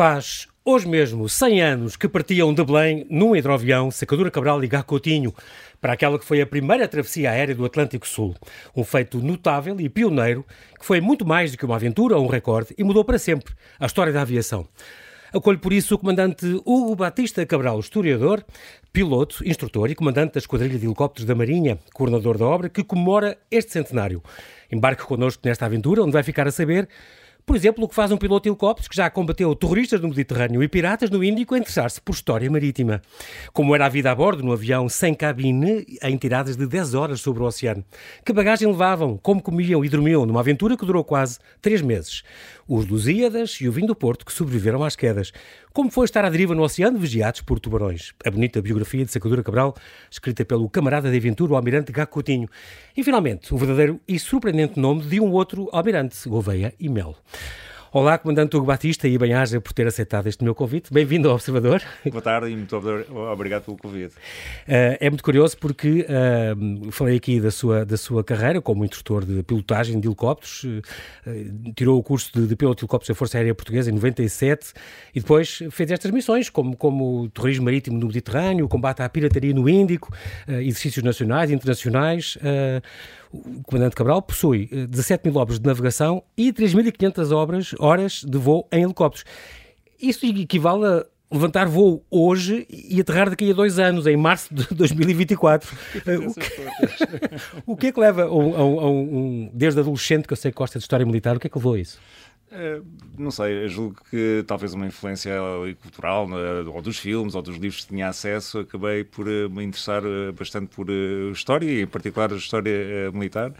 Faz hoje mesmo 100 anos que partiam de Belém num hidroavião Sacadura Cabral e Gacotinho para aquela que foi a primeira travessia aérea do Atlântico Sul. Um feito notável e pioneiro que foi muito mais do que uma aventura ou um recorde e mudou para sempre a história da aviação. Acolho por isso o comandante Hugo Batista Cabral, historiador, piloto, instrutor e comandante da Esquadrilha de Helicópteros da Marinha, coordenador da obra, que comemora este centenário. Embarque connosco nesta aventura, onde vai ficar a saber por exemplo, o que faz um piloto de helicópteros que já combateu terroristas no Mediterrâneo e piratas no Índico a interessar-se por história marítima. Como era a vida a bordo no avião sem cabine em tiradas de 10 horas sobre o oceano. Que bagagem levavam, como comiam e dormiam numa aventura que durou quase 3 meses. Os Lusíadas e o vinho do Porto que sobreviveram às quedas. Como foi estar à deriva no oceano vigiados por tubarões. A bonita biografia de Sacadura Cabral, escrita pelo camarada de aventura, o almirante Gacotinho. E, finalmente, o verdadeiro e surpreendente nome de um outro almirante, Gouveia e Melo. Olá, Comandante Hugo Batista e bem-aja por ter aceitado este meu convite. Bem-vindo ao Observador. Boa tarde e muito obrigado pelo convite. Uh, é muito curioso porque uh, falei aqui da sua, da sua carreira como instrutor de pilotagem de helicópteros, uh, tirou o curso de, de piloto de helicópteros da Força Aérea Portuguesa em 97 e depois fez estas missões como, como o terrorismo marítimo no Mediterrâneo, o combate à pirataria no Índico, exercícios nacionais e internacionais o Comandante Cabral possui 17 eh, mil obras de navegação e 3.500 obras, horas de voo em helicópteros. Isso equivale a levantar voo hoje e aterrar daqui a dois anos, em março de 2024. Eh, o que, o que é que leva a um, a um, desde adolescente, que eu sei que gosta de história militar, o que é que levou a isso? Uh, não sei, julgo que talvez uma influência cultural, né, ou dos filmes, ou dos livros que tinha acesso, acabei por uh, me interessar uh, bastante por história, e em particular a história militar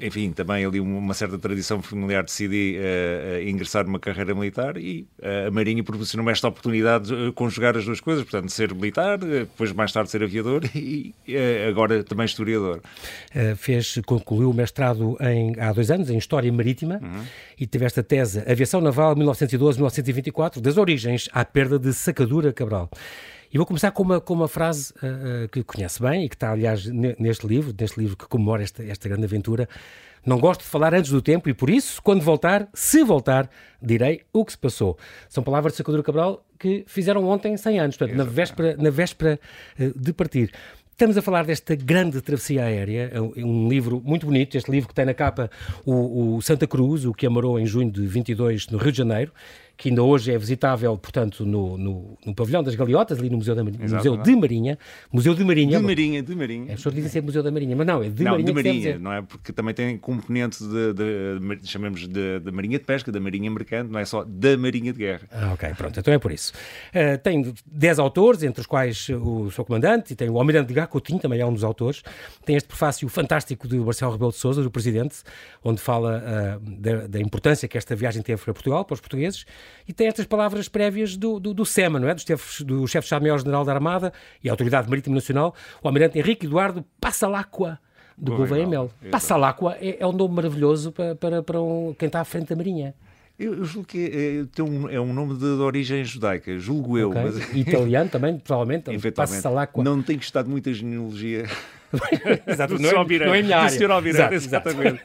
enfim, também ali uma certa tradição familiar, decidi uh, ingressar numa carreira militar e uh, a Marinha proporcionou-me esta oportunidade de conjugar as duas coisas, portanto, ser militar, depois mais tarde ser aviador e agora também historiador. fez, concluiu o mestrado em, há dois anos em História Marítima uhum. e teve esta tese, Aviação Naval 1912-1924, das origens à perda de Sacadura Cabral. E vou começar com uma, com uma frase uh, que conhece bem e que está, aliás, neste livro, neste livro que comemora esta, esta grande aventura. Não gosto de falar antes do tempo e por isso, quando voltar, se voltar, direi o que se passou. São palavras de Sacadura Cabral que fizeram ontem 100 anos, portanto, na véspera, na véspera uh, de partir. Estamos a falar desta grande travessia aérea, é um é livro muito bonito, este livro que tem na capa o, o Santa Cruz, o que amarou em junho de 22 no Rio de Janeiro, que ainda hoje é visitável, portanto, no, no, no Pavilhão das Galiotas, ali no Museu, da, Exato, Museu de Marinha. Museu de Marinha. De Marinha, de Marinha. As pessoas dizem sempre Museu da Marinha, mas não, é de não, Marinha. de Marinha, não é? Porque também tem componente de, de, de chamamos de, de, Marinha de Pesca, da Marinha Mercante, não é só da Marinha de Guerra. Ah, ok, pronto, então é por isso. Uh, tem 10 autores, entre os quais o seu comandante, e tem o Almirante de Gacotinho, também é um dos autores. Tem este prefácio fantástico de Marcelo Rebelo de Sousa, do Presidente, onde fala uh, da, da importância que esta viagem teve para Portugal, para os portugueses, e tem estas palavras prévias do, do, do SEMA, não é? do chefe, do chefe de Estado-Maior-General da Armada e a Autoridade Marítima Nacional, o Almirante Henrique Eduardo Passalacqua, do Gouveia Mel. Passalacqua é, é um nome maravilhoso para, para, para um, quem está à frente da Marinha. Eu, julgo que é, tem um, é um nome de, de origem judaica, julgo eu. Okay. Mas... Italiano também, provavelmente. Passalacqua. Não tem gostado muita genealogia Exato, não, é, não é minha área. Do Sr. Almirante, exatamente.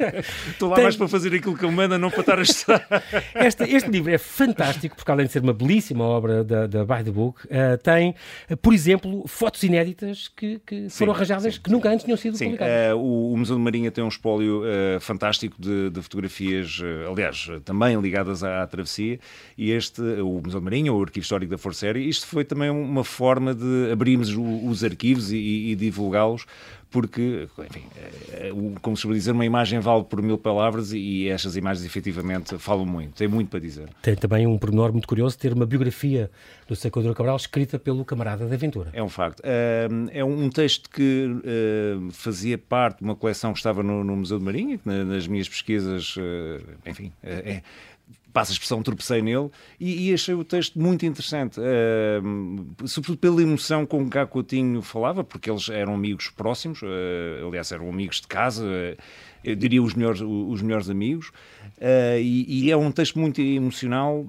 Estou lá Tem... mais para fazer aquilo que ele manda, não para estar a estudar. Este, este livro é fantástico, porque além de ser uma belíssima obra da, da By the Book, uh, tem, uh, por exemplo, fotos inéditas que, que sim, foram arranjadas sim, que nunca antes tinham sido sim. publicadas. Uh, o, o, Museu de Marinha tem um espólio fantástico de, de fotografias, aliás, também ligadas à, à, travessia, e este, o Museu de Marinha, o Arquivo Histórico da Força Aérea, isto foi também uma forma de abrirmos os arquivos e, e divulgá-los porque, enfim, é, como se dizer, uma imagem vale por mil palavras e estas imagens efetivamente falam muito, tem muito para dizer. Tem também um pormenor muito curioso, ter uma biografia do Sacadura Cabral escrita pelo camarada da aventura. É um facto. É um texto que fazia parte de uma coleção que estava no, Museu de Marinha, nas minhas pesquisas, eh, enfim, é, passa a expressão, tropecei nele e, e, achei o texto muito interessante, uh, sobretudo pela emoção com que Coutinho falava, porque eles eram amigos próximos, uh, aliás, eram amigos de casa, uh, eu diria os melhores, os melhores amigos, e, e, é um texto muito emocional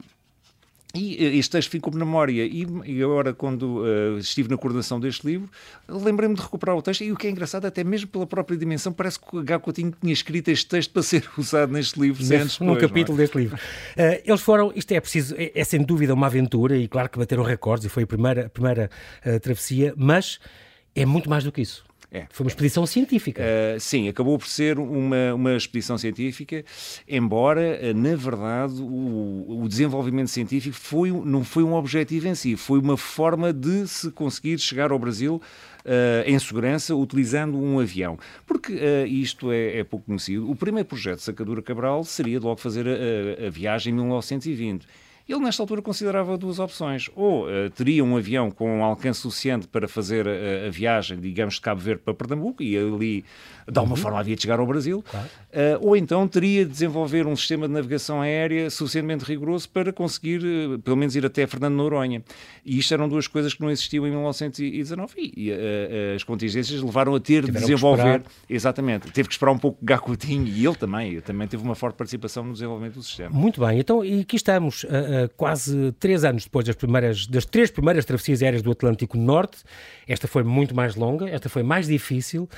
E eh, este texto ficou-me na memória. E, e agora, quando uh, estive na coordenação deste livro, lembrei-me de recuperar o texto. E o que é engraçado, até mesmo pela própria dimensão, parece que o H. Coutinho tinha escrito este texto para ser usado neste livro. Nesse, num capítulo é? deste livro. Uh, eles foram, isto é preciso, é, é, sem dúvida uma aventura, e claro que bateram recordes, e foi a primeira, a primeira uh, travessia, mas é muito mais do que isso. É. Foi uma expedição científica. Uh, sim, acabou por ser uma, uma expedição científica, embora, uh, na verdade, o, o, desenvolvimento científico foi, não foi um objetivo em si, foi uma forma de se conseguir chegar ao Brasil Uh, em segurança utilizando um avião. Porque isto é, é, pouco conhecido. O primeiro projeto de Sacadura Cabral seria de logo fazer a, a viagem em 1920. Ele, nesta altura, considerava duas opções. Ou uh, teria um avião com um alcance suficiente para fazer a, a, viagem, digamos, de Cabo Verde para Pernambuco, e ali, de alguma uhum. forma, havia de chegar ao Brasil. Claro. Uh, ou então teria de desenvolver um sistema de navegação aérea suficientemente rigoroso para conseguir, uh, pelo menos, ir até Fernando Noronha. E isto eram duas coisas que não existiam em 1919. E as contingências levaram a ter Tiveram de desenvolver. Exatamente. Teve que esperar um pouco Gacutinho, e ele também. Também teve uma forte participação no desenvolvimento do sistema. Muito bem. Então, e aqui estamos uh, quase três anos depois das, primeiras, das três primeiras travessias aéreas do Atlântico Norte. Esta foi muito mais longa, esta foi mais difícil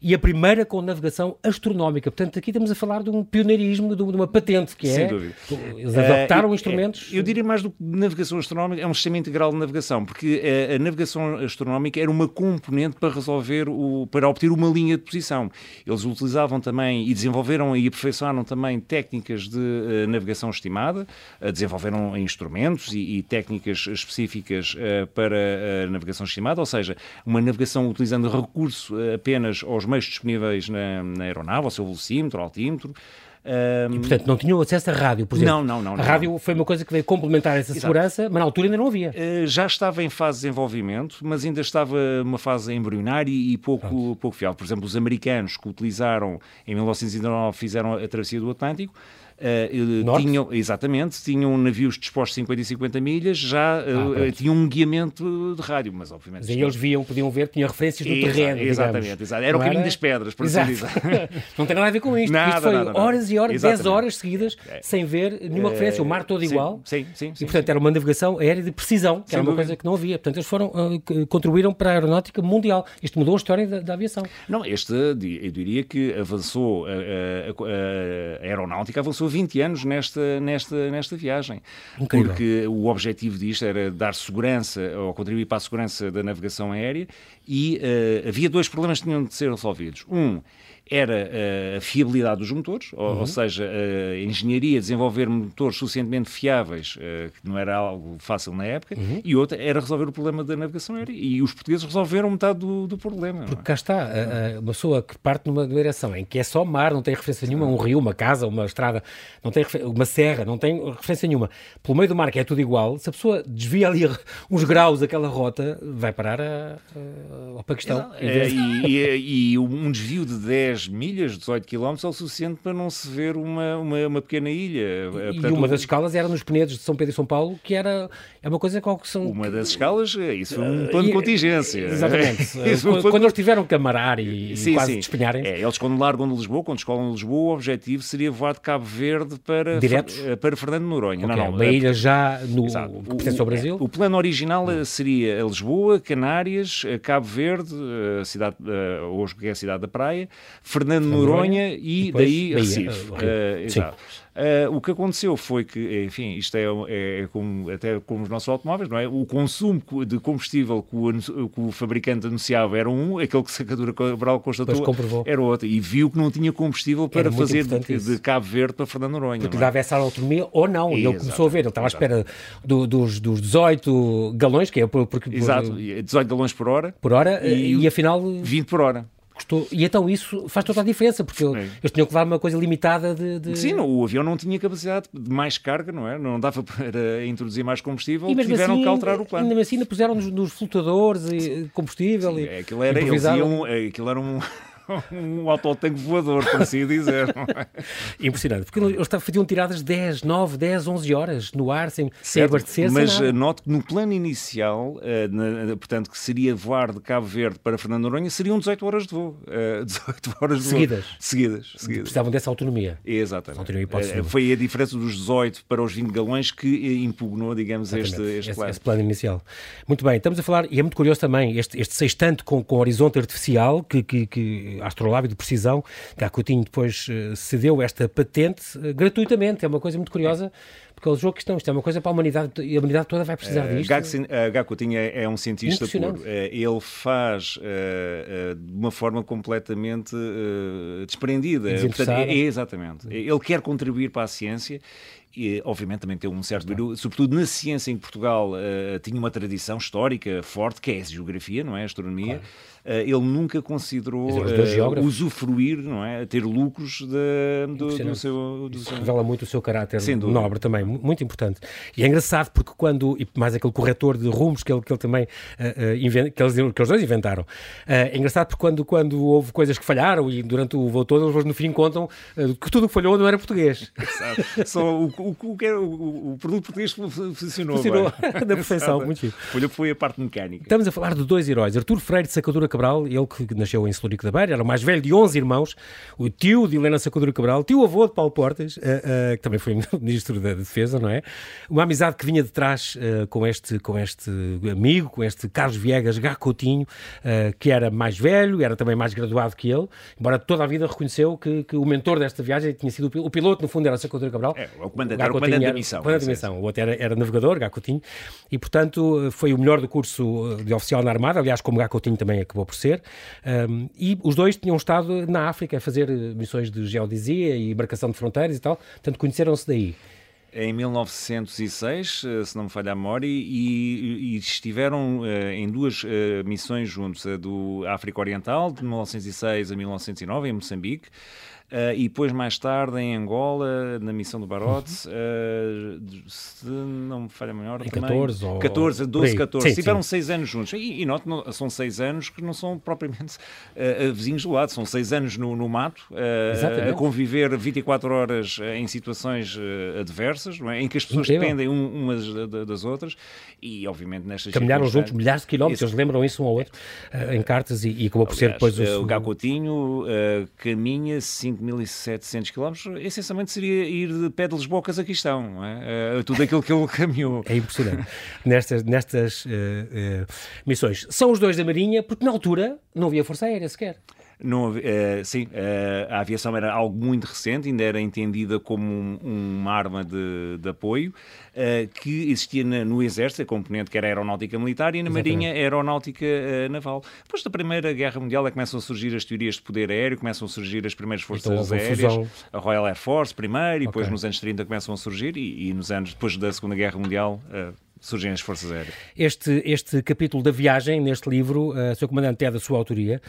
e a primeira com navegação astronómica. Portanto, aqui estamos a falar de um pioneirismo, de uma patente, que é... Sem dúvida. Eles adaptaram uh, instrumentos... eu diria mais do que navegação astronómica, é um sistema integral de navegação, porque a, a navegação astronómica era uma componente para resolver, o, para obter uma linha de posição. Eles utilizavam também e desenvolveram e aperfeiçoaram também técnicas de uh, navegação estimada, uh, desenvolveram instrumentos e, e técnicas específicas para a navegação estimada, ou seja, uma navegação utilizando recurso apenas aos meios disponíveis na, na aeronave, ao seu velocímetro, altímetro. Um... E, portanto, não tinham acesso à rádio, por exemplo? Não, não, não. A rádio não. foi uma coisa que veio complementar essa Exato. segurança, mas na altura ainda não havia. Uh, já estava em fase de desenvolvimento, mas ainda estava numa fase embrionária e pouco, pouco fiável. Por exemplo, os americanos que utilizaram, em 1919, fizeram a travessia do Atlântico, Uh, tinham, exatamente, tinham navios dispostos 50 e 50 milhas, já uh, tinham um guiamento de rádio, mas obviamente. Mas aí eles viam, podiam ver, tinham referências do Exa terreno. Exatamente, exato. era o caminho das pedras, por assim dizer. não tem nada a ver com isto. Nada, isto foi nada, nada. horas e horas, 10 horas seguidas, é. sem ver nenhuma referência, o mar todo sim, igual. Sim, sim, sim. E portanto sim. era uma navegação aérea de precisão, que era uma coisa que não havia. Portanto, eles foram, uh, contribuíram para a aeronáutica mundial. Isto mudou a história da, da aviação. Não, este, eu diria que avançou, a, a, a aeronáutica avançou 20 anos nesta nesta, nesta, nesta viagem. Incrível. Porque o objetivo disto era dar segurança, ou contribuir para a segurança da navegação aérea, e uh, havia dois problemas que tinham de ser resolvidos. Um era eh, a fiabilidade dos motores, ou, uhum. ou, seja, a engenharia, desenvolver motores suficientemente fiáveis, eh, que não era algo fácil na época, uhum. e outra era resolver o problema da navegação aérea. E os portugueses resolveram metade do, do problema. Porque cá está, uma pessoa que parte numa direção em que é só mar, não tem referência nenhuma, um rio, uma casa, uma estrada, não tem uma serra, não tem referência nenhuma. Pelo meio do mar, que é tudo igual, se a pessoa desvia ali uns graus aquela rota, vai parar a, a, ao Paquistão. É, e, e, e, um desvio de 10 10 milhas, 18 km, é o suficiente para não se ver uma, uma, uma pequena ilha. E, Portanto, uma das escalas era nos Penedos de São Pedro e São Paulo, que era é uma coisa que são... Uma das escalas, é, isso foi um plano de contingência. Exatamente. quando, quando eles tiveram que amarar e, sim, quase despenharem é, Eles quando largam de Lisboa, quando escolam de Lisboa, o objetivo seria voar de Cabo Verde para, eh, para Fernando Noronha. Okay, não, não, uma é, ilha já no, que pertence ao Brasil. O, o plano original seria Lisboa, Canárias, Cabo Verde, a cidade, hoje que é a cidade da Praia, Fernando Noronha, e, daí Bahia, Recife. Exato. Uh, o que aconteceu foi que, enfim, isto é, é, é como, até como os nossos automóveis, não é? O consumo de combustível que o, que o fabricante anunciava era um, aquele que a Sacadura Cabral constatou era outro. E viu que não tinha combustível para fazer de, de, Cabo Verde para Fernando Noronha. Porque é? dava essa autonomia ou não. E ele começou a ver, ele estava à espera do, dos, dos 18 galões, que é porque. Exato, por, 18 galões por hora. Por hora, e, e afinal. 20 por hora. Custou, e então isso faz toda a diferença, porque Sim. eles tinham que levar uma coisa limitada de, de, Sim, não, o avião não tinha capacidade de mais carga, não é? Não dava para introduzir mais combustível, e tiveram assim, que alterar o plano. Ainda assim, puseram nos, nos flutuadores e combustível. Sim, e, aquilo, era, eles iam, aquilo era um um autotanque voador, por assim dizer. Impressionante, porque eles faziam tiradas 10, 9, 10, 11 horas no ar, sem, sem abastecer. Mas sem note que no plano inicial, uh, na, portanto, que seria voar de Cabo Verde para Fernando Noronha, seriam 18 horas de voo. Uh, 18 horas de seguidas. Voo. Seguidas. Seguidas. Precisavam dessa autonomia. Exatamente. Autonomia foi a diferença dos 18 para os 20 galões que impugnou, digamos, este, este, plano. Esse, plano inicial. Muito bem, estamos a falar, e é muito curioso também, este, este sextante com, com horizonte artificial, que, que, que astrolábio de precisão, que a Coutinho depois uh, cedeu esta patente uh, gratuitamente, é uma coisa muito curiosa, porque é o jogo que estão, isto é uma coisa para a humanidade, e a humanidade toda vai precisar uh, disto. Gá Coutinho é, é um cientista puro. ele faz de uma forma completamente desprendida. Portanto, é, é, exatamente. Ele quer contribuir para a ciência e, obviamente também tem um certo sobretudo na ciência em Portugal uh, tinha uma tradição histórica forte, que é a geografia, não é? A astronomia. Claro. Uh, ele nunca considerou uh, usufruir, não é? Ter lucros de, do, do, seu, do seu... Revela muito o seu caráter nobre também, muito importante. E é engraçado porque quando, e mais aquele corretor de rumos que ele, que ele também, uh, invent, que, eles, que os dois inventaram, é engraçado porque quando, quando houve coisas que falharam e durante o voo todo, eles no fim contam que tudo que falhou não era português. Só o, o, o, o, o produto português funcionou. Funcionou da perfeição, muito chique. Foi, foi a parte mecânica. Estamos a falar de dois heróis, Artur Freire de Sacadura Cabral, ele que nasceu em Celurico da Beira, era o mais velho de 11 irmãos, o tio de Helena Sacadura Cabral, tio-avô de Paulo Portas, uh, uh, que também foi ministro da Defesa, não é? Uma amizade que vinha de trás uh, com, este, com este amigo, com este Carlos Viegas Gacotinho, que era mais velho, era também mais graduado que ele, embora toda a vida reconheceu que, que o mentor desta viagem tinha sido o, piloto, no fundo era Sacadura Cabral. É, o comandante era o comandante da missão. Comandante da missão. O outro era, era navegador, Gacotinho, e portanto foi o melhor do curso de oficial na Armada, aliás, como Gacotinho também acabou por ser. Um, e os dois tinham estado na África a fazer missões de geodesia e marcação de fronteiras e tal, portanto conheceram-se daí em 1906, eh, se não me falha a memória, e, e estiveram uh, em duas uh, missões juntos, a do África Oriental, de 1906 a 1909, em Moçambique, Uh, e depois, mais tarde, em Angola, na missão do Barotes, uh, se não me falha melhor, em também, 14 ou... 14, 12, 14. Sim, Tiveram sim. seis anos juntos. E, e note, são seis anos que não são propriamente uh, vizinhos do lado, são seis anos no, no mato, a conviver 24 horas em situações adversas, é? em que as pessoas Incrível. dependem umas das outras, e obviamente nestas Caminharam juntos milhares de quilómetros, eles lembram isso um ao outro, em cartas, e, e acabou por ser depois o. O Gacotinho caminha 5 5.700 km, essencialmente seria ir de pé de Lisboa a Cazaquistão, não é? Uh, tudo aquilo que ele caminhou. É impressionante. nestas nestas uh, uh, missões. São os dois da Marinha, porque na altura não havia Força Aérea sequer. Não, uh, sim, uh, a aviação era algo muito recente, ainda era entendida como um, uma arma de, de apoio, uh, que existia na, no Exército, a componente que era a aeronáutica militar, e na Exatamente. Marinha a aeronáutica naval. Depois da Primeira Guerra Mundial é que começam a surgir as teorias de poder aéreo, começam a surgir as primeiras então forças então, aéreas, fusão. a Royal Air Force primeiro, e depois nos anos 30 começam a surgir, e, e nos anos depois da Segunda Guerra Mundial surgem as Forças Aéreas. Este, este capítulo da viagem, neste livro, uh, Sr. Comandante, é da sua autoria.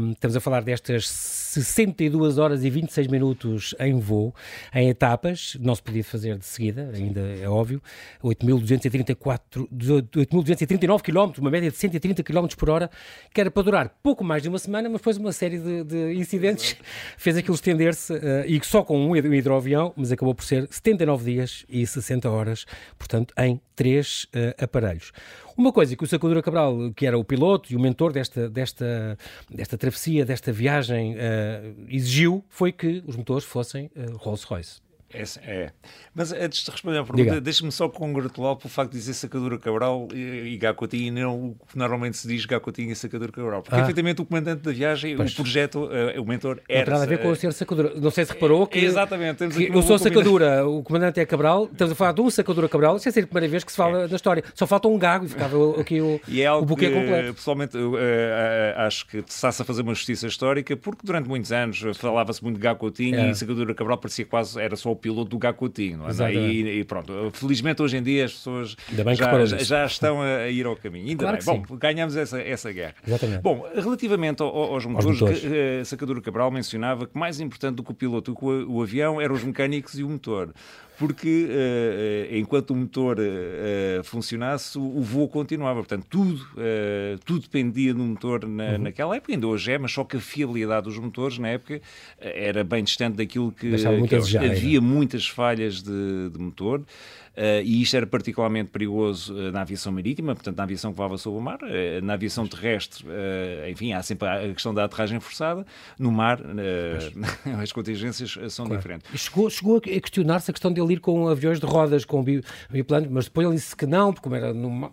Um, estamos a falar destas 62 horas e 26 minutos em voo, em etapas, não se podia fazer de seguida, ainda é óbvio, 8.239 km, uma média de 130 km por hora, que era para durar pouco mais de uma semana, mas depois uma série de, de incidentes Exato. fez aquilo estender-se, uh, e só com um hidroavião, mas acabou por ser 79 dias e 60 horas, portanto, em três uh, aparelhos. Uma coisa que o Sacadura Cabral, que era o piloto e o mentor desta, desta, desta travessia, desta viagem, uh, exigiu foi que os motores fossem uh, Rolls-Royce. É, é. Mas antes de responder à pergunta, deixa-me só congratular pelo facto de dizer Sacadura Cabral e, e Gacotinho e não o que normalmente se diz Gacotinho e Sacadura Cabral. Porque, ah. efetivamente, o comandante da viagem, pois. o projeto, uh, o mentor, era. Não tem nada a ver com o ser Sacadura. Não sei se reparou que. Exatamente. Temos que eu sou Sacadura, o comandante é Cabral. Estamos a falar de um Sacadura Cabral. Isso é a primeira vez que se fala é. da história. Só falta um gago e ficava aqui o, e é algo o buquê que, completo. Pessoalmente, uh, uh, acho que está-se a fazer uma justiça histórica porque durante muitos anos falava-se muito de Gacotinho é. e Sacadura Cabral parecia quase era só o piloto do Gacotinho. Não é? E, e, pronto, felizmente hoje em dia as pessoas já, já, estão a, ir ao caminho. Ainda claro bem. Bom, ganhamos essa, essa guerra. Exatamente. Bom, relativamente ao, aos motores, motores. Que, uh, Sacadura Cabral mencionava que mais importante do que o piloto, que o, o avião, eram os mecânicos e o motor porque uh, enquanto o motor uh, funcionasse, o voo continuava. Portanto, tudo, uh, tudo dependia do motor na, uhum. naquela época, ainda hoje é, mas só que a fiabilidade dos motores na época era bem distante daquilo que, que havia muitas falhas de, de motor. Uh, e isto era particularmente perigoso uh, na aviação marítima, portanto, na aviação que voava sobre o mar. Uh, na aviação terrestre, enfim, há sempre a questão da aterragem forçada. No mar, as contingências são claro. diferentes. E chegou, chegou a questionar-se a questão de ele ir com aviões de rodas, com biplano, mas depois ele disse que não, porque era numa...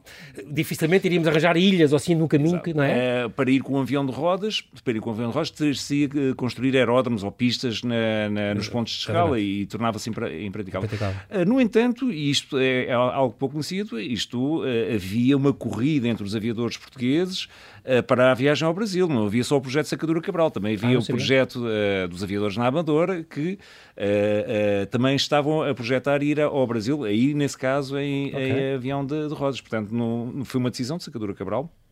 dificilmente iríamos arranjar ilhas ou assim no caminho, que, não é? para ir com um avião de rodas, para ir com um avião de rodas, teria-se construir aeródromos ou pistas na, na, nos pontos de escala e tornava-se impraticável. impraticável. no entanto, e isto é, é algo pouco conhecido, isto uh, havia uma corrida entre os aviadores portugueses uh, para a viagem ao Brasil. Não havia só o projeto Sacadura Cabral, também havia ah, o projeto uh, dos aviadores na Amadora que também estavam a projetar ir ao Brasil, aí nesse caso em, okay. em avião de, de rodas. Portanto, não, foi uma decisão de Sacadura Cabral eh,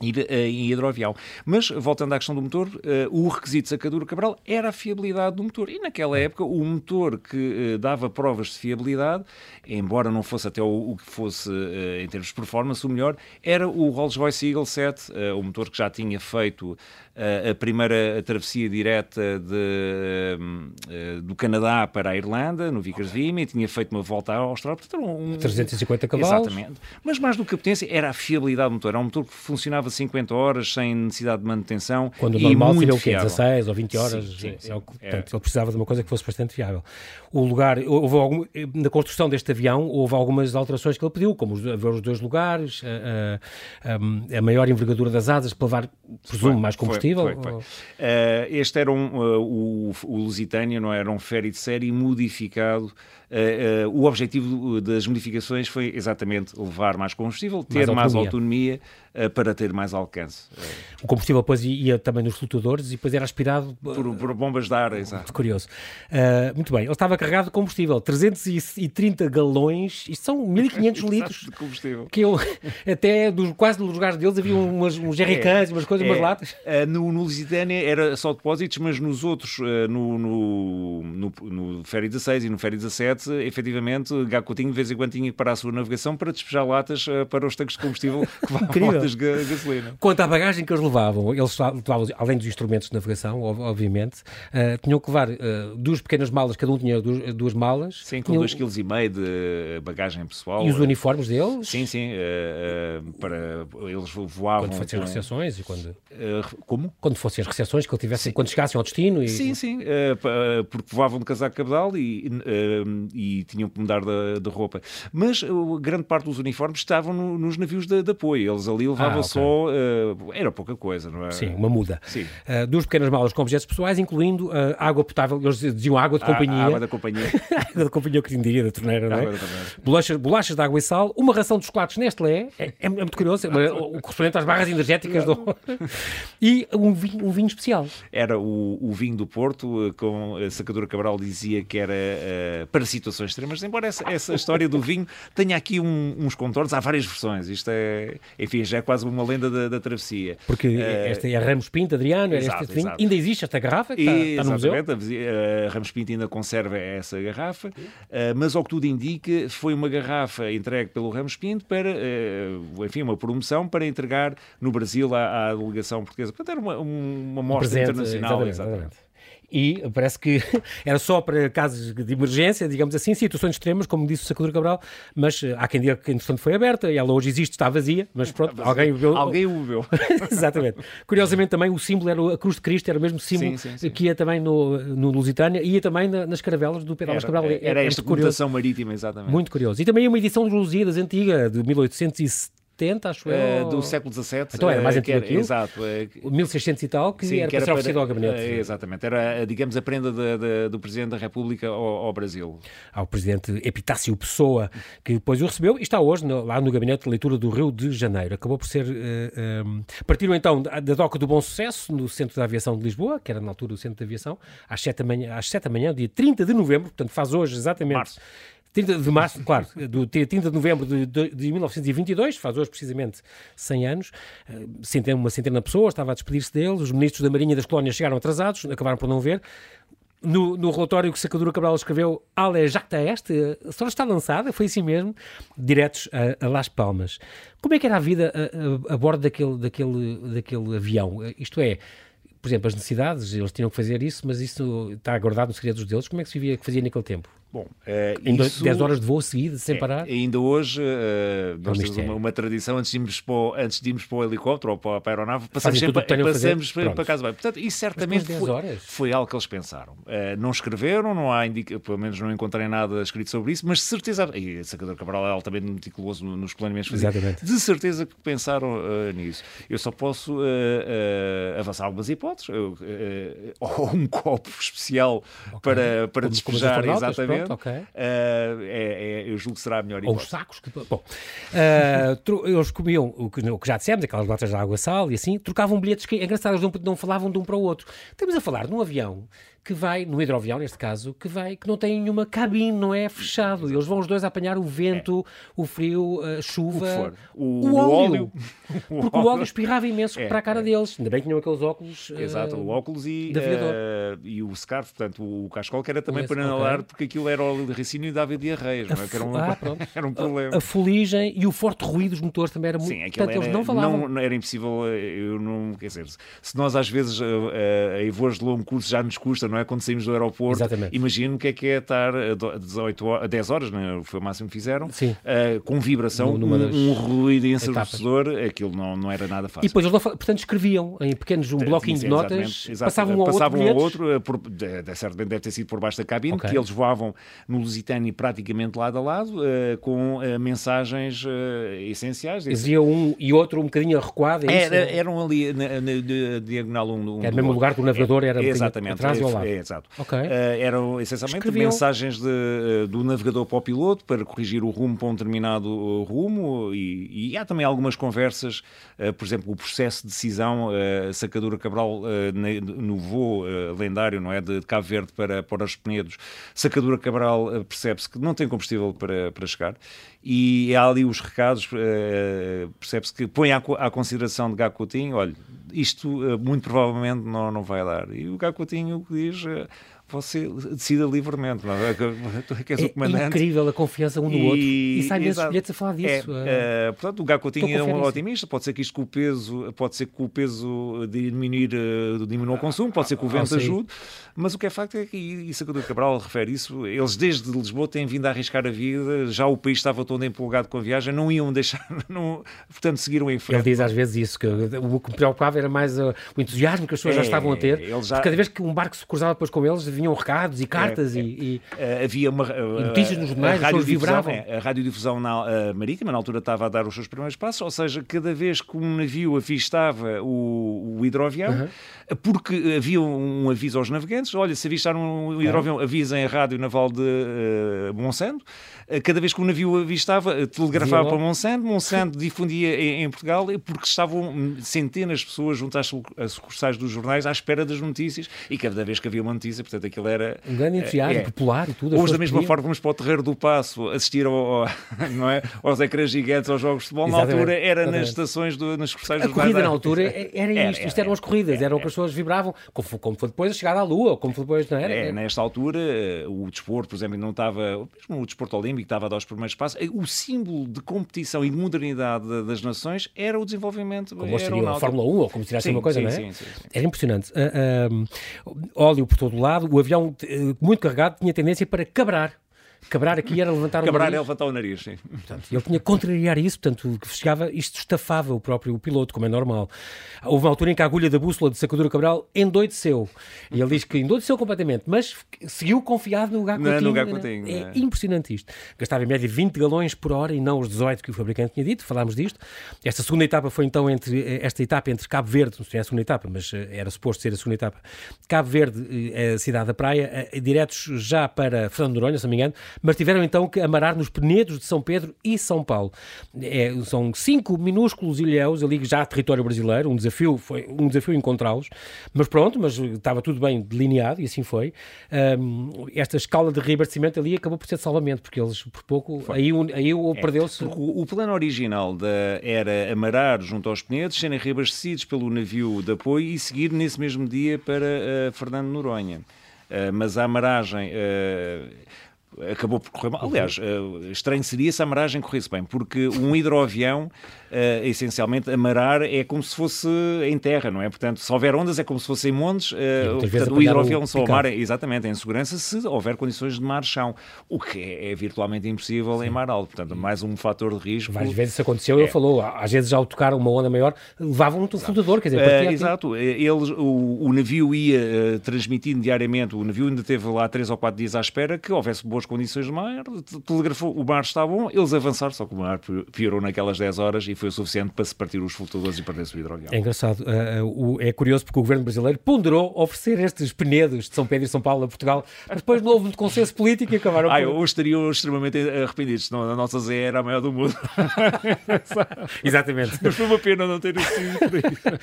em hidroavião. Mas, voltando à questão do motor, uh, o requisito de sacadura Cabral era a fiabilidade do motor. E naquela época, o motor que uh, dava provas de fiabilidade, embora não fosse até o, que fosse em termos de performance, o melhor, era o Rolls-Royce Eagle 7, o motor que já tinha feito a primeira travessia direta de, do Canadá para a Irlanda, no Vickers Vimy, tinha feito uma volta à Austrália. Portanto, um, 350 cavalos. Exatamente. Mas mais do que a potência, era a fiabilidade do motor. Era um motor que funcionava 50 horas sem necessidade de manutenção. Quando o normal seria o quê? 16 ou 20 horas? Sim, sim, é sim. É, portanto, ele precisava de uma coisa que fosse bastante viável. O lugar, houve algum, na construção deste avião, houve algumas alterações que ele pediu, como os, os dois lugares, a, a, a, maior envergadura das asas para levar, presumo, foi, mais combustível. Foi, foi, uh, este era um, uh, o, o Lusitânia, não era um ferry de série modificado Uh, uh, o objetivo das modificações foi exatamente levar mais combustível, ter mais autonomia, mais autonomia uh, para ter mais alcance. O combustível depois ia também nos flutuadores e depois era aspirado por, por bombas de ar, exato. Muito curioso. muito bem, ele estava carregado de combustível, 330 galões, isto são 1500 litros de combustível. Que eu, até dos, quase nos lugares deles havia umas, uns jerrycans, é, umas coisas, é, umas latas. no, no Lusitânia era só depósitos, mas nos outros, no, no, no, no Ferry 16 e no Ferry 17 efetivamente, Gacotinho de vez em quando tinha que parar a sua navegação para despejar latas uh, para os tanques de combustível que levavam latas de gasolina. Quanto à bagagem que eles levavam, eles levavam, além dos instrumentos de navegação, obviamente, uh, tinham que levar uh, duas pequenas malas, cada um tinha duas, duas malas. Sim, com 2,5 kg de bagagem pessoal. E os uniformes deles? Sim, sim. para, eles voavam. Quando fossem as recepções e quando. como? Quando fossem as recepções, que ele tivesse, quando chegassem ao destino. E... Sim, sim. porque voavam de casaco cabedal e e tinham que mudar de, de roupa. Mas uh, grande parte dos uniformes estavam no, nos navios de, de, apoio. Eles ali levavam ah, okay. só. Uh, era pouca coisa, não é? Sim, uma muda. Sim. Uh, duas pequenas malas com objetos pessoais, incluindo água potável. Eles diziam água de companhia. A, água da companhia. água da companhia, que diria, da torneira, não é? Bolachas, bolachas de água e sal, uma ração de chocolates Nestlé. É, é, é muito curioso. É o correspondente às barras energéticas. Do... e um vinho, um vinho especial. Era o, o vinho do Porto, com a Sacadura Cabral dizia que era para situações extremas, embora essa, essa história do vinho tenha aqui um, uns contornos, há várias versões. Isto é, enfim, já é quase uma lenda da, da travessia. Porque uh, esta é a Ramos Pinto, Adriano, exato, este vinho. Ainda existe esta garrafa que está, está no museu? A Ramos Pinto ainda conserva essa garrafa, uh, mas ao que tudo indica, foi uma garrafa entregue pelo Ramos Pinto para, uh, enfim, uma promoção para entregar no Brasil à, à delegação portuguesa. Portanto, era uma, uma mostra um internacional. Exatamente. exatamente e parece que era só para casos de emergência, digamos assim, situações extremas, como disse o Sacadura Cabral, mas eh, há quem diga que entretanto foi aberta e ela hoje existe, está vazia, mas pronto, vazia. alguém o viu. Alguém o viu. Exatamente. Curiosamente também o símbolo era a Cruz de Cristo, era o mesmo símbolo sim, sim, sim. que ia também no, no Lusitânia e ia também na, nas caravelas do Pedro Alves Cabral. Era, é, esta conotação marítima, exatamente. Muito curioso. E também uma edição de Lusíadas antiga, de 1870, 70, acho eu. Uh, do século XVII. Então era mais antigo que Exato. 1600 e tal, que sim, era que era para ser oferecido ao gabinete. Exatamente. Era, digamos, a prenda de, de, do Presidente da República ao, ao, Brasil. Ao Presidente Epitácio Pessoa, que depois o recebeu e está hoje no, lá no Gabinete de Leitura do Rio de Janeiro. Acabou por ser... Uh, eh, um, partiram então da, da Doca do Bom Sucesso, no Centro da Aviação de Lisboa, que era na altura o Centro de Aviação, às 7 da manhã, às 7 da manhã dia 30 de novembro, portanto faz hoje exatamente... Março 30 de março, claro, do 30 de novembro de, de, de 1922, faz hoje precisamente 100 anos, uh, uma centena de pessoas, estava a despedir-se deles, os ministros da Marinha das Colónias chegaram atrasados, acabaram por não ver, no, no relatório que Sacadura Cabral escreveu, Ale Jacta Este, só está lançada, foi assim mesmo, diretos a, a Las Palmas. Como é que era a vida a, a, a bordo daquele, daquele, daquele avião? Isto é, por exemplo, as necessidades, eles tinham que fazer isso, mas isso está guardado nos segredos deles. Como é que se vivia, que fazia naquele tempo? Bom, uh, em isso, 10 horas de voo seguido, sem é, parar? Ainda hoje, uh, nós temos uma, uma, tradição, antes de, irmos para o, antes de irmos para o helicóptero ou para, para a aeronave, passamos sempre passamos para, para casa bem. Portanto, isso certamente foi, foi, algo que eles pensaram. Uh, não escreveram, não há indica, pelo menos não encontrei nada escrito sobre isso, mas de certeza, e o Sacador Cabral é altamente meticuloso nos planeamentos fazia, de certeza que pensaram nisso. Eu só posso avançar algumas hipóteses, ou um copo especial okay. para, para despejar, exatamente. Uh, é, é, eu julgo que será a melhor hipótese. Ou os sacos. Que... Bom, uh, eles comiam o que, o que, já dissemos, aquelas latas de água sal e assim, trocavam bilhetes que, é engraçado, eles não, não falavam de um para o outro. Estamos a falar de um avião que vai, no hidroavião neste caso, que vai, que não tem nenhuma cabine, não é fechado. Eles vão os dois a apanhar o vento, é. o frio, a chuva, o, o, o, óleo. Porque o óleo espirrava imenso é, para a cara é. deles. Ainda bem que tinham aqueles óculos. Exato, uh, o óculos e, uh, e o scarf, portanto, o cascol, que era também para inalar, okay. porque aquilo era óleo de ricínio e dava diarreias, não é? Que era um, ah, era um problema. A, a, fuligem e o forte ruído dos motores também era muito. Sim, portanto, era, eles não falavam. Não, era impossível, eu não. Quer dizer, se nós às vezes em voos de longo curso já nos custa, não é? Quando saímos do aeroporto. Exatamente. Imagino o que é que é estar a 18 horas, a 10 horas, né? foi o máximo que fizeram, uh, com vibração, um, um, ruído ensurdecedor, aquilo não, não era nada fácil. E depois eles, portanto, escreviam em pequenos um bloquinho de notas, passavam um ao passavam outro, outro eh, por, de, de, certamente deve ter sido por baixo da cabine, okay. que eles voavam no Lusitânia praticamente lado a lado, uh, com uh, mensagens essenciais. Dizia um e outro um bocadinho recuado, é era, Eram ali na, na, na diagonal um, um Era no mesmo lugar que o navegador, era um exatamente, atrás ou lá. É, exato. Okay. Uh, eram essencialmente Escreviam. mensagens de, uh, do navegador para o piloto para corrigir o rumo para um determinado uh, rumo e, e, há também algumas conversas, por exemplo, o processo de decisão, Sacadura Cabral no voo lendário não é, de Cabo Verde para, para os Penedos, Sacadura Cabral percebe-se que não tem combustível para, para chegar e há ali os recados, percebe-se que põe à, à consideração de Gacotinho, olha, isto muito provavelmente não, não vai dar. E o Gacotinho diz você decida livremente, não é? Tu és o comandante. É incrível a confiança um no e, outro. E sai nesses bilhetes a falar disso. É, é, portanto, o Gacotinho é um otimista. Pode ser que isto com o peso, pode ser que o peso diminuir, eh, diminua o consumo, pode ser que o vento ah, ajude, mas o que é facto é que, e Sacador Cabral refere isso, eles desde Lisboa têm vindo a arriscar a vida, já o país estava todo empolgado com a viagem, não iam deixar, não, portanto, seguiram em frente. Ele diz às vezes isso, que o que me preocupava era mais o entusiasmo que as pessoas já é, estavam a ter, já... cada vez que um barco se cruzava depois com eles, vinham recados e cartas é, e, e, eh, havia uma e notícias nos jornais, as pessoas vibravam. É, a radiodifusão na, marítima, na altura, estava a dar os seus primeiros passos, ou seja, cada vez que um navio avistava o, o hidroavião, uh -huh. porque havia um aviso aos navegantes, olha, se avistar um hidroavião, avisem a rádio naval de uh, Monsanto, eh, cada vez que o navio avistava, eh, telegrafava para Monsanto, Monsanto difundia em, em, Portugal, porque estavam centenas de pessoas junto às, sucursais dos jornais à espera das notícias, e cada vez que havia uma notícia, portanto, aquilo era... Um grande entusiasmo é, popular e tudo. Hoje, da mesma forma, vamos para o Terreiro do Passo, assistir ao, ao não é, aos ecrãs gigantes, aos jogos de futebol, na altura era exatamente. nas estações, do, nas sucursais dos jornais. A corrida na altura era isto, era, isto eram as corridas, eram que as pessoas vibravam, como foi, como foi depois a chegada à Lua, como foi depois, não era? É, nesta altura, o desporto, por exemplo, não estava, mesmo o desporto olímpico estava a dar os primeiros espaço, o símbolo de competição e de modernidade das nações era o desenvolvimento Como seria a Fórmula 1, ou como assim uma coisa, sim, não é? Sim, sim, era impressionante. Uh, uh, óleo por todo o lado, o avião uh, muito carregado tinha tendência para quebrar Cabrar aqui era levantar o Cabrar nariz. é levantar o nariz, sim. Portanto, ele tinha que contrariar isso, portanto, chegava, isto estafava o próprio piloto, como é normal. Houve uma altura em que a agulha da bússola de Sacadura Cabral endoideceu. E ele diz que endoideceu completamente, mas seguiu confiado no Gacotinho. No Gacotinho é, é impressionante isto. Gastava em média 20 galões por hora e não os 18 que o fabricante tinha dito, falámos disto. Esta segunda etapa foi então entre, esta etapa entre Cabo Verde, não sei se é a segunda etapa, mas eh, era suposto ser a segunda etapa, Cabo Verde, eh, a cidade da praia, eh, diretos já para Fernando Noronha, se não me engano, mas tiveram então que amarar nos penedos de São Pedro e São Paulo. É, são cinco minúsculos ilhéus ali já território brasileiro, um desafio foi um desafio encontrá-los, mas pronto, mas estava tudo bem delineado e assim foi. Um, esta escala de reabastecimento ali acabou por ser de salvamento, porque eles por pouco foi. aí, aí é, perdeu-se. O, o, plano original da, era amarar junto aos penedos, serem reabastecidos pelo navio de apoio e seguir nesse mesmo dia para uh, Fernando Noronha. mas a amaragem acabou por correr mal. Aliás, estranho seria se a amaragem corresse bem, porque um hidroavião uh, essencialmente, amarar é como se fosse em terra, não é? Portanto, se houver ondas é como se fosse em montes, uh, portanto, o hidroavião só mar, exatamente, em segurança, se houver condições de mar-chão, o que é, é virtualmente impossível Sim. em mar alto. Portanto, mais um fator de risco. Várias vezes isso aconteceu, é. ele falou, às vezes ao tocar uma onda maior, levavam um fundador, quer dizer, uh, Exato, eles, o, o navio ia uh, transmitindo diariamente, o navio ainda teve lá três ou quatro dias à espera que houvesse boas condições de mar, telegrafou, o mar está bom, eles avançaram, só que o mar piorou naquelas 10 horas e foi o suficiente para se partir os flutuadores e perder-se o hidroavião. É engraçado. Uh, uh, é curioso porque o governo brasileiro ponderou oferecer estes penedos de São Pedro e São Paulo a Portugal, mas depois não houve muito consenso político e acabaram ah, por... hoje estariam extremamente arrependidos, senão a nossa Zé era a maior do mundo. Exatamente. Mas foi uma pena não ter sido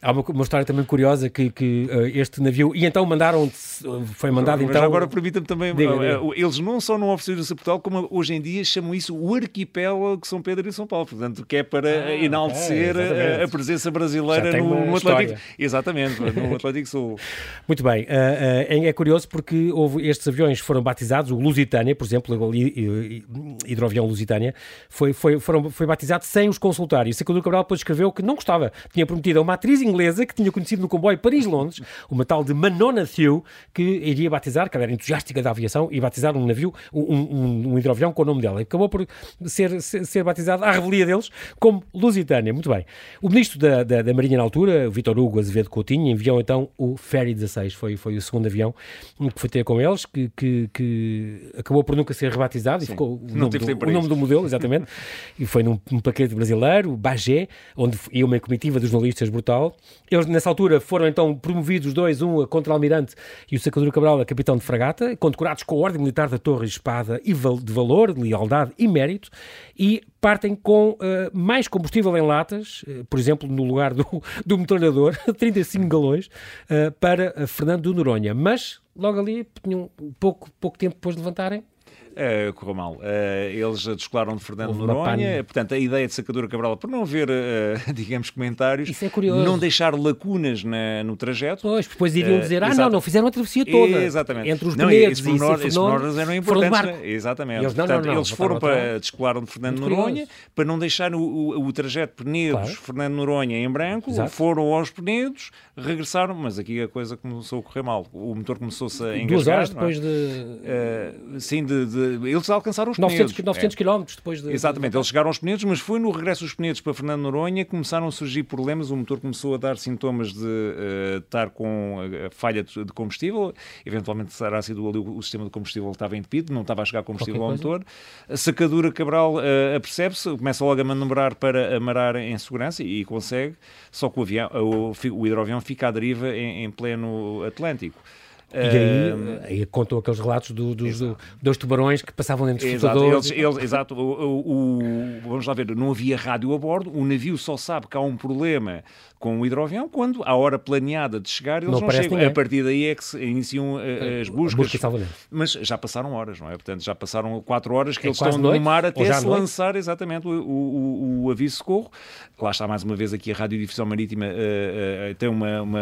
Há uma, uma, história também curiosa que, que este navio... E então mandaram... Foi mandado mas então... agora permita-me também... Diga, diga. Eles não só não ofereceram-se a Portugal, como hoje em dia chamam isso o arquipélago de São Pedro e São Paulo. Portanto, que é para ah, enaltecer okay, a, presença brasileira no, no Atlético. Exatamente, no Atlético Sul. Muito bem. Uh, uh, é curioso porque houve estes aviões foram batizados, o Lusitânia, por exemplo, o hidroavião Lusitânia, foi, foi, foram, foi batizado sem os consultar. E o Secador Cabral depois escreveu que não gostava. Tinha prometido a uma atriz inglesa que tinha conhecido no comboio Paris-Londres, uma tal de Manona Thew, que iria batizar, que ela era entusiástica da aviação, e batizar um navio, um, um, um hidroavião com o nome dela. Acabou por ser, ser, ser batizado à revelia deles como Lusitânia. Muito bem. O ministro da, da, da Marinha na altura, Vitor Hugo Azevedo Coutinho, enviou então o Ferry 16, foi, foi o segundo avião que foi ter com eles, que, que, que acabou por nunca ser rebatizado Sim, e ficou o nome, do, o nome do modelo, exatamente. e foi num, num paquete brasileiro, Bagé, onde ia uma comitiva dos jornalistas brutal. Eles, nessa altura, foram então promovidos dois, um a contra-almirante e o Sacadura Cabral a capitão de fragata, condecorados com a Ordem Militar da Torre e Espada e de valor, de lealdade e mérito, e partem com uh, mais combustível em latas, uh, por exemplo, no lugar do, do metralhador, 35 galões, uh, para Fernando do Noronha. Mas, logo ali, tinham pouco, pouco tempo depois de levantarem, Uh, correu mal. Uh, eles descolaram de Fernando Noronha. Portanto, a ideia de Sacadura Cabral, por não haver, uh, digamos, comentários, Isso é curioso. não deixar lacunas na, no trajeto. Pois, depois iriam dizer, ah, não, não fizeram a travessia toda. Exatamente. Entre os não, Penedos e esses pormenores eram importantes. Exatamente. Eles, não, Portanto, não, não, eles foram para, descolaram de Fernando Muito Noronha curioso. para não deixar o, o, o trajeto Penedos, claro. Fernando Noronha em branco, Exato. foram aos Penedos, regressaram, mas aqui a coisa começou a correr mal. O motor começou-se a engasgar. Duas horas é? depois de... sim, de, de, eles alcançaram aos 900, Penedos. 900 é. km depois de... Exatamente, eles chegaram aos Penedos, mas foi no regresso dos Penedos para Fernando Noronha que começaram a surgir problemas, o motor começou a dar sintomas de uh, estar com a falha de, de combustível, eventualmente será sido ali o, o, sistema de combustível estava entupido, não estava a chegar combustível ao motor. A sacadura Cabral uh, apercebe-se, começa logo a manobrar para amarar em segurança e, e consegue, só que o, avião, o, o hidroavião fica à deriva em, em pleno Atlântico. E aí, aí contam aqueles relatos do, dos, do, dos tubarões que passavam dentro dos exato, eles, eles, exato, o, o, vamos lá ver, não havia rádio a bordo, o navio só sabe que há um problema com o hidroavião quando, à hora planeada de chegar, eles não, não chegam. Ninguém. A partir daí é que se iniciam uh, as buscas. Busca mas já passaram horas, não é? Portanto, já passaram quatro horas que é eles estão noite, no mar até se lançar exatamente o, o, o, aviso de socorro. Lá está mais uma vez aqui a Radiodifusão Marítima uh, uh, tem uma, uma,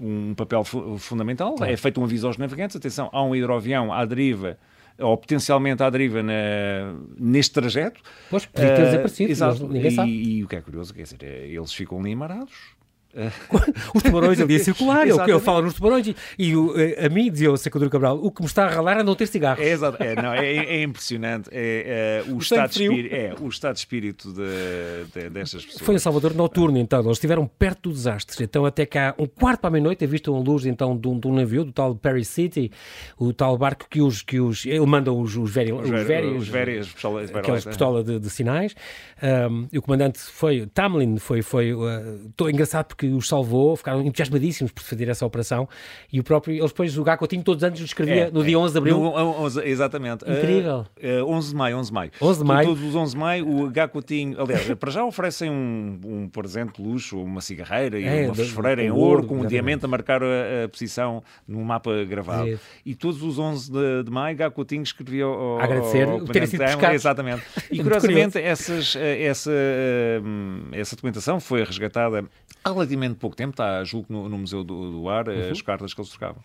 um papel fundamental. É feito um aviso aos navegantes, atenção, há um hidroavião à deriva ou potencialmente à deriva na, neste trajeto. Pois, podia ter uh, desaparecido, exato. ninguém sabe. E, e, o que é curioso, quer dizer, eles ficam ali amarados, os tubarões ali a circular, ele, ele fala nos tubarões e, e o, a mim, dizia o Secador Cabral, o que me está a ralar é não ter cigarros. É, exato, é, não, é, é impressionante é, é o, o, estado de espírito, é, o estado de espírito de, de, destas pessoas. Foi em Salvador noturno, então, eles estiveram perto do desastre, então até cá, um quarto para a meia-noite, é visto a luz então de um, de um, navio, do tal Perry City, o tal barco que os, que os ele manda os, os, very, os, velhos, pistolas, aquelas pistolas de, de sinais, um, e o comandante foi, Tamlin, foi, foi uh, engraçado porque os salvou, ficaram entusiasmadíssimos por fazer essa operação e o próprio, eles depois, o Gacotinho todos os anos escrevia é, no dia 11 de Abril. No, 11, exatamente. Incrível. Uh, uh, 11 de Maio, 11 de Maio. 11 de Maio. Todos os 11 de Maio, o Gacotinho, aliás, para já oferecem um, um presente de luxo, uma cigarreira e é, uma fosforeira em ouro, com um diamante a marcar a, a posição no mapa gravado. É. E todos os 11 de, de Maio, Gacotinho escrevia ao, Agradecer ao, o terem sido pescados. Exatamente. E curiosamente, essas, eh, essa, hum, essa documentação foi resgatada há relativamente pouco tempo, está, julgo, no, no Museu do, do Ar, uhum. as cartas que eles trocavam.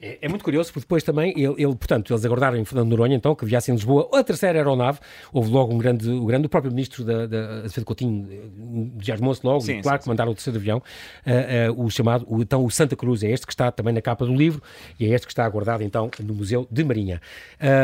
É, é, muito curioso, porque depois também, ele, ele, portanto, eles aguardaram em Fernando Noronha, então, que viesse em Lisboa a terceira aeronave. Houve logo um grande, o grande, o próprio ministro da, da Azevedo Coutinho entusiasmou-se logo, sim, claro sim, que mandaram o terceiro avião, uh, uh, o chamado, o, então, o Santa Cruz, é este que está também na capa do livro e é este que está aguardado, então, no Museu de Marinha.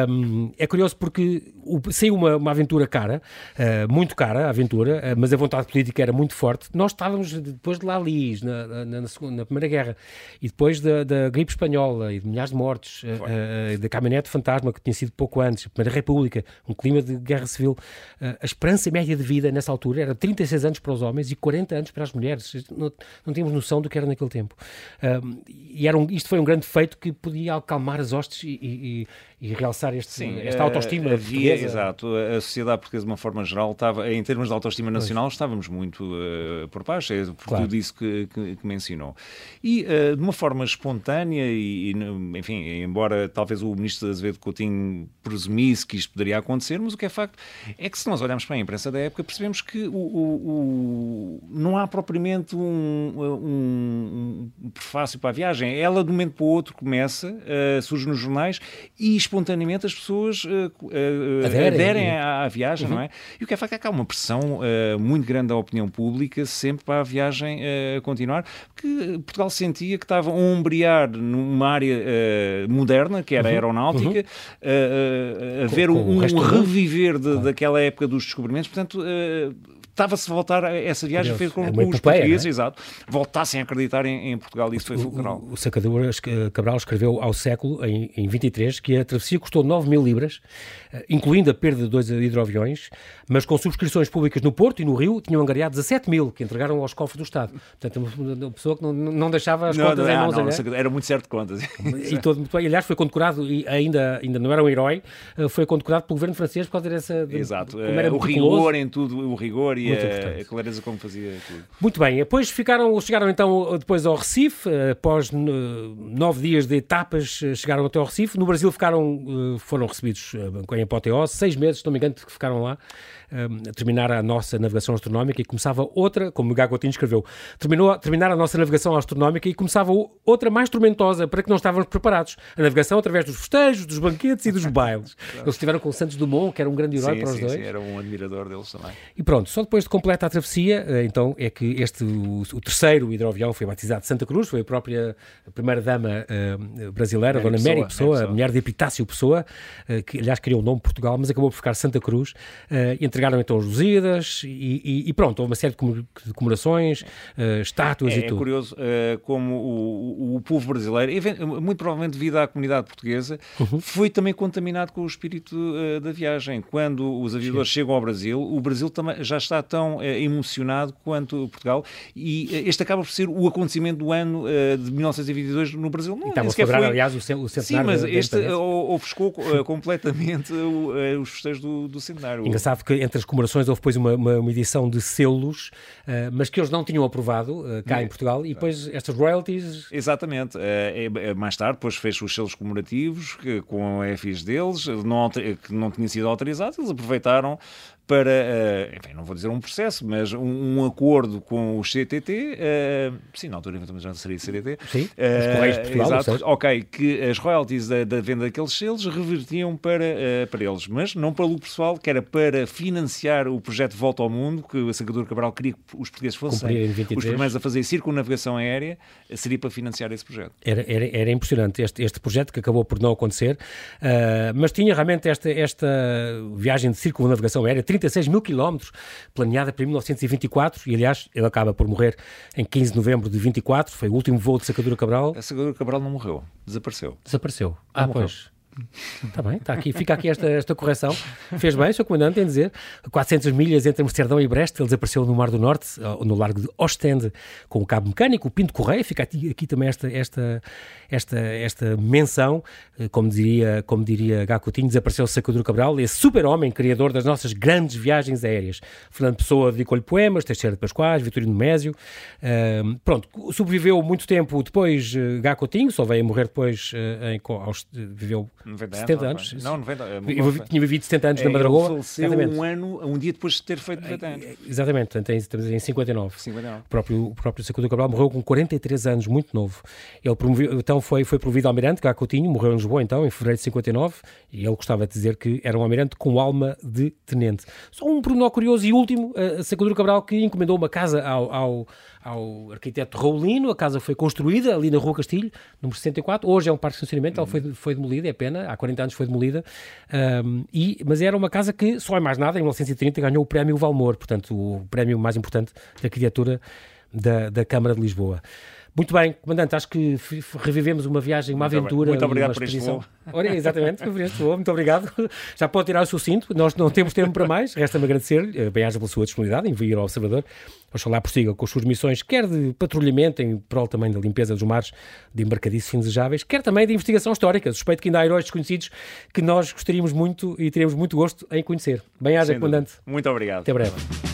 Um, é curioso porque o, saiu uma, uma aventura cara, uh, muito cara a aventura, mas a vontade política era muito forte. Nós estávamos depois de Lalis, na, na, na, segunda, na Primeira Guerra, e depois da, da gripe espanhola, e de milhares de mortes, uh, da caminhonete fantasma que tinha sido pouco antes, a Primeira República, um clima de guerra civil. Uh, a esperança média de vida nessa altura era 36 anos para os homens e 40 anos para as mulheres. Não, não tínhamos noção do que era naquele tempo. Uh, e era um, isto foi um grande feito que podia acalmar as hostes e, e, e realçar este, Sim, esta autoestima havia, Exato, a sociedade portuguesa, de uma forma geral, estava, em termos de autoestima nacional, pois. estávamos muito uh, por baixo, é por claro. tudo isso que, que, que mencionou. E uh, de uma forma espontânea, e, e, enfim, embora talvez o ministro Azevedo Coutinho presumisse que isto poderia acontecer, mas o que é facto é que se nós olharmos para a imprensa da época, percebemos que o, o, o não há propriamente um, um, um, prefácio para a viagem. Ela, de um momento para o outro, começa, uh, surge nos jornais e espontaneamente as pessoas uh, uh, aderem, aderem à, à, viagem, uhum. não é? E o que é facto é que há uma pressão uh, muito grande da opinião pública sempre para a viagem continuar, porque Portugal sentia que estava a ombrear numa área moderna, que era a uhum. aeronáutica, uhum. a ver com, um, um reviver de, daquela época dos descobrimentos, portanto estava-se a voltar a essa viagem feita com, é com os portugueses, é? exato, voltassem a acreditar em, em Portugal. Isso foi fulcral. O, o, o Sacadura Cabral escreveu ao século, em, em 23, que a travessia custou 9 mil libras, eh, incluindo a perda de dois hidroaviões, mas com subscrições públicas no Porto e no Rio tinham angariado 17 mil, que entregaram aos cofres do Estado. Portanto, uma pessoa que não, não deixava as não, contas não, em mãos. Não, não, era muito certo de contas. E todo muito bem. Aliás, foi condecorado, e ainda, ainda não era um herói, eh, foi condecorado pelo governo francês por causa dessa... Exato. Como era uh, o rigor em tudo, o rigor e a, a, clareza como fazia tudo. Muito bem. Depois ficaram, chegaram então depois ao Recife, após nove dias de etapas, chegaram até ao Recife. No Brasil ficaram, foram recebidos com a apoteose, seis meses, se não me engano, que ficaram lá a terminar a nossa navegação astronómica e começava outra, como o Gagotinho escreveu, terminou terminar a nossa navegação astronómica e começava outra mais tormentosa para que não estávamos preparados. A navegação através dos festejos, dos banquetes e dos bailes. Eles estiveram com o Santos Dumont, que era um grande herói sim, para os sim, dois. Sim, era um admirador deles também. E pronto, só depois de completa a travessia, eh, então é que este, o, o terceiro hidroavião foi batizado Santa Cruz, foi a própria primeira-dama uh, brasileira, Mary Dona Pessoa, Mary Pessoa, Pessoa, a mulher de Epitácio Pessoa, uh, que aliás criou o nome Portugal, mas acabou por ficar Santa Cruz, uh, entre entregaram então os Lusíadas e, e, e, pronto, houve uma série de comemorações, uh, estátuas é, e tudo. É curioso uh, como o, o, o, povo brasileiro, muito provavelmente devido à comunidade portuguesa, uhum. foi também contaminado com o espírito uh, da viagem. Quando os aviadores Sim. chegam ao Brasil, o Brasil também já está tão emocionado quanto Portugal e este acaba por ser o acontecimento do ano de 1922 no Brasil. Não, e estava a celebrar, foi... aliás, o centenário. Sim, mas este ofuscou completamente os festejos do, do centenário. Engraçado que entre as comemorações houve depois uma, uma, uma edição de selos, uh, mas que eles não tinham aprovado uh, cá é. em Portugal, e depois estas royalties... Exatamente. Uh, mais tarde, depois fez os selos comemorativos que, com FIs deles, não, que não tinham sido autorizados, eles aproveitaram para, uh, enfim, não vou dizer um processo, mas um, um acordo com o CTT, uh, eh, sim, na altura eventualmente já seria CTT. Sim, uh, os Correios de Portugal. Exato, ok, que as royalties da, da, venda daqueles selos revertiam para, uh, para eles, mas não para o lucro pessoal, que era para financiar o projeto Volta ao Mundo, que o Salvador Cabral queria que os portugueses fossem os primeiros a fazer circunnavegação aérea, seria para financiar esse projeto. Era, era, era impressionante este, este projeto que acabou por não acontecer, mas tinha realmente esta, esta viagem de circunnavegação aérea, 36 mil quilómetros, planeada para 1924, e aliás, ele acaba por morrer em 15 de novembro de 24, foi o último voo de Sacadura Cabral. A Sacadura Cabral não morreu, desapareceu. Desapareceu. ah, pois. Está bem, está aqui, fica aqui esta, esta correção. Fez bem, Sr. Comandante, em dizer. 400 milhas entre Amsterdão e Brest, ele desapareceu no Mar do Norte, no largo de Ostende, com o cabo mecânico, o Pinto Correia. Fica aqui, aqui também esta, esta, esta, esta menção, eh, como diria, como diria Gacutinho, desapareceu Sacadura Cabral, esse super-homem, criador das nossas grandes viagens aéreas. Fernando Pessoa dedicou-lhe poemas, Teixeira de Pascoais, Vitorino Mésio. Uh, pronto, sobreviveu muito tempo depois uh, só veio a morrer depois, uh, em, aos, viveu 90 70 anos. Não, 90 Eu tinha vivido 70 anos é, na Madragoa. faleceu exatamente. um ano, um dia depois de ter feito 90 anos. Exatamente, portanto, estamos em 59. 59. O próprio, o próprio Sacudor Cabral morreu com 43 anos, muito novo. Ele promoveu, então foi, foi promovido almirante, Gá Coutinho, morreu em Lisboa então, em fevereiro de 59, e ele gostava de dizer que era um almirante com alma de tenente. Só um pormenor curioso e último, a Sacudor Cabral que encomendou uma casa ao, ao, ao arquiteto Raulino, a casa foi construída ali na Rua Castilho, número 64, hoje é um parque de estacionamento, ela foi, foi demolida, é pena, há 40 anos foi demolida, um, e, mas era uma casa que, só é mais nada, em 1930 ganhou o prémio Valmor, portanto o prémio mais importante da arquitetura da, da Câmara de Lisboa. Muito bem, Comandante, acho que revivemos uma viagem, uma muito aventura. Muito obrigado uma por este voo. Olha, exatamente, por este voo, muito obrigado. Já pode tirar o seu cinto, nós não temos tempo para mais, resta-me agradecer, eh, bem-aja pela sua disponibilidade em vir ao Observador. Oxalá prossiga com as suas missões, quer de patrulhamento, em prol também da limpeza dos mares, de embarcadiços indesejáveis, quer também de investigação histórica. Suspeito que ainda há heróis desconhecidos que nós gostaríamos muito e teríamos muito gosto em conhecer. Bem-aja, Comandante. Muito obrigado. Até breve.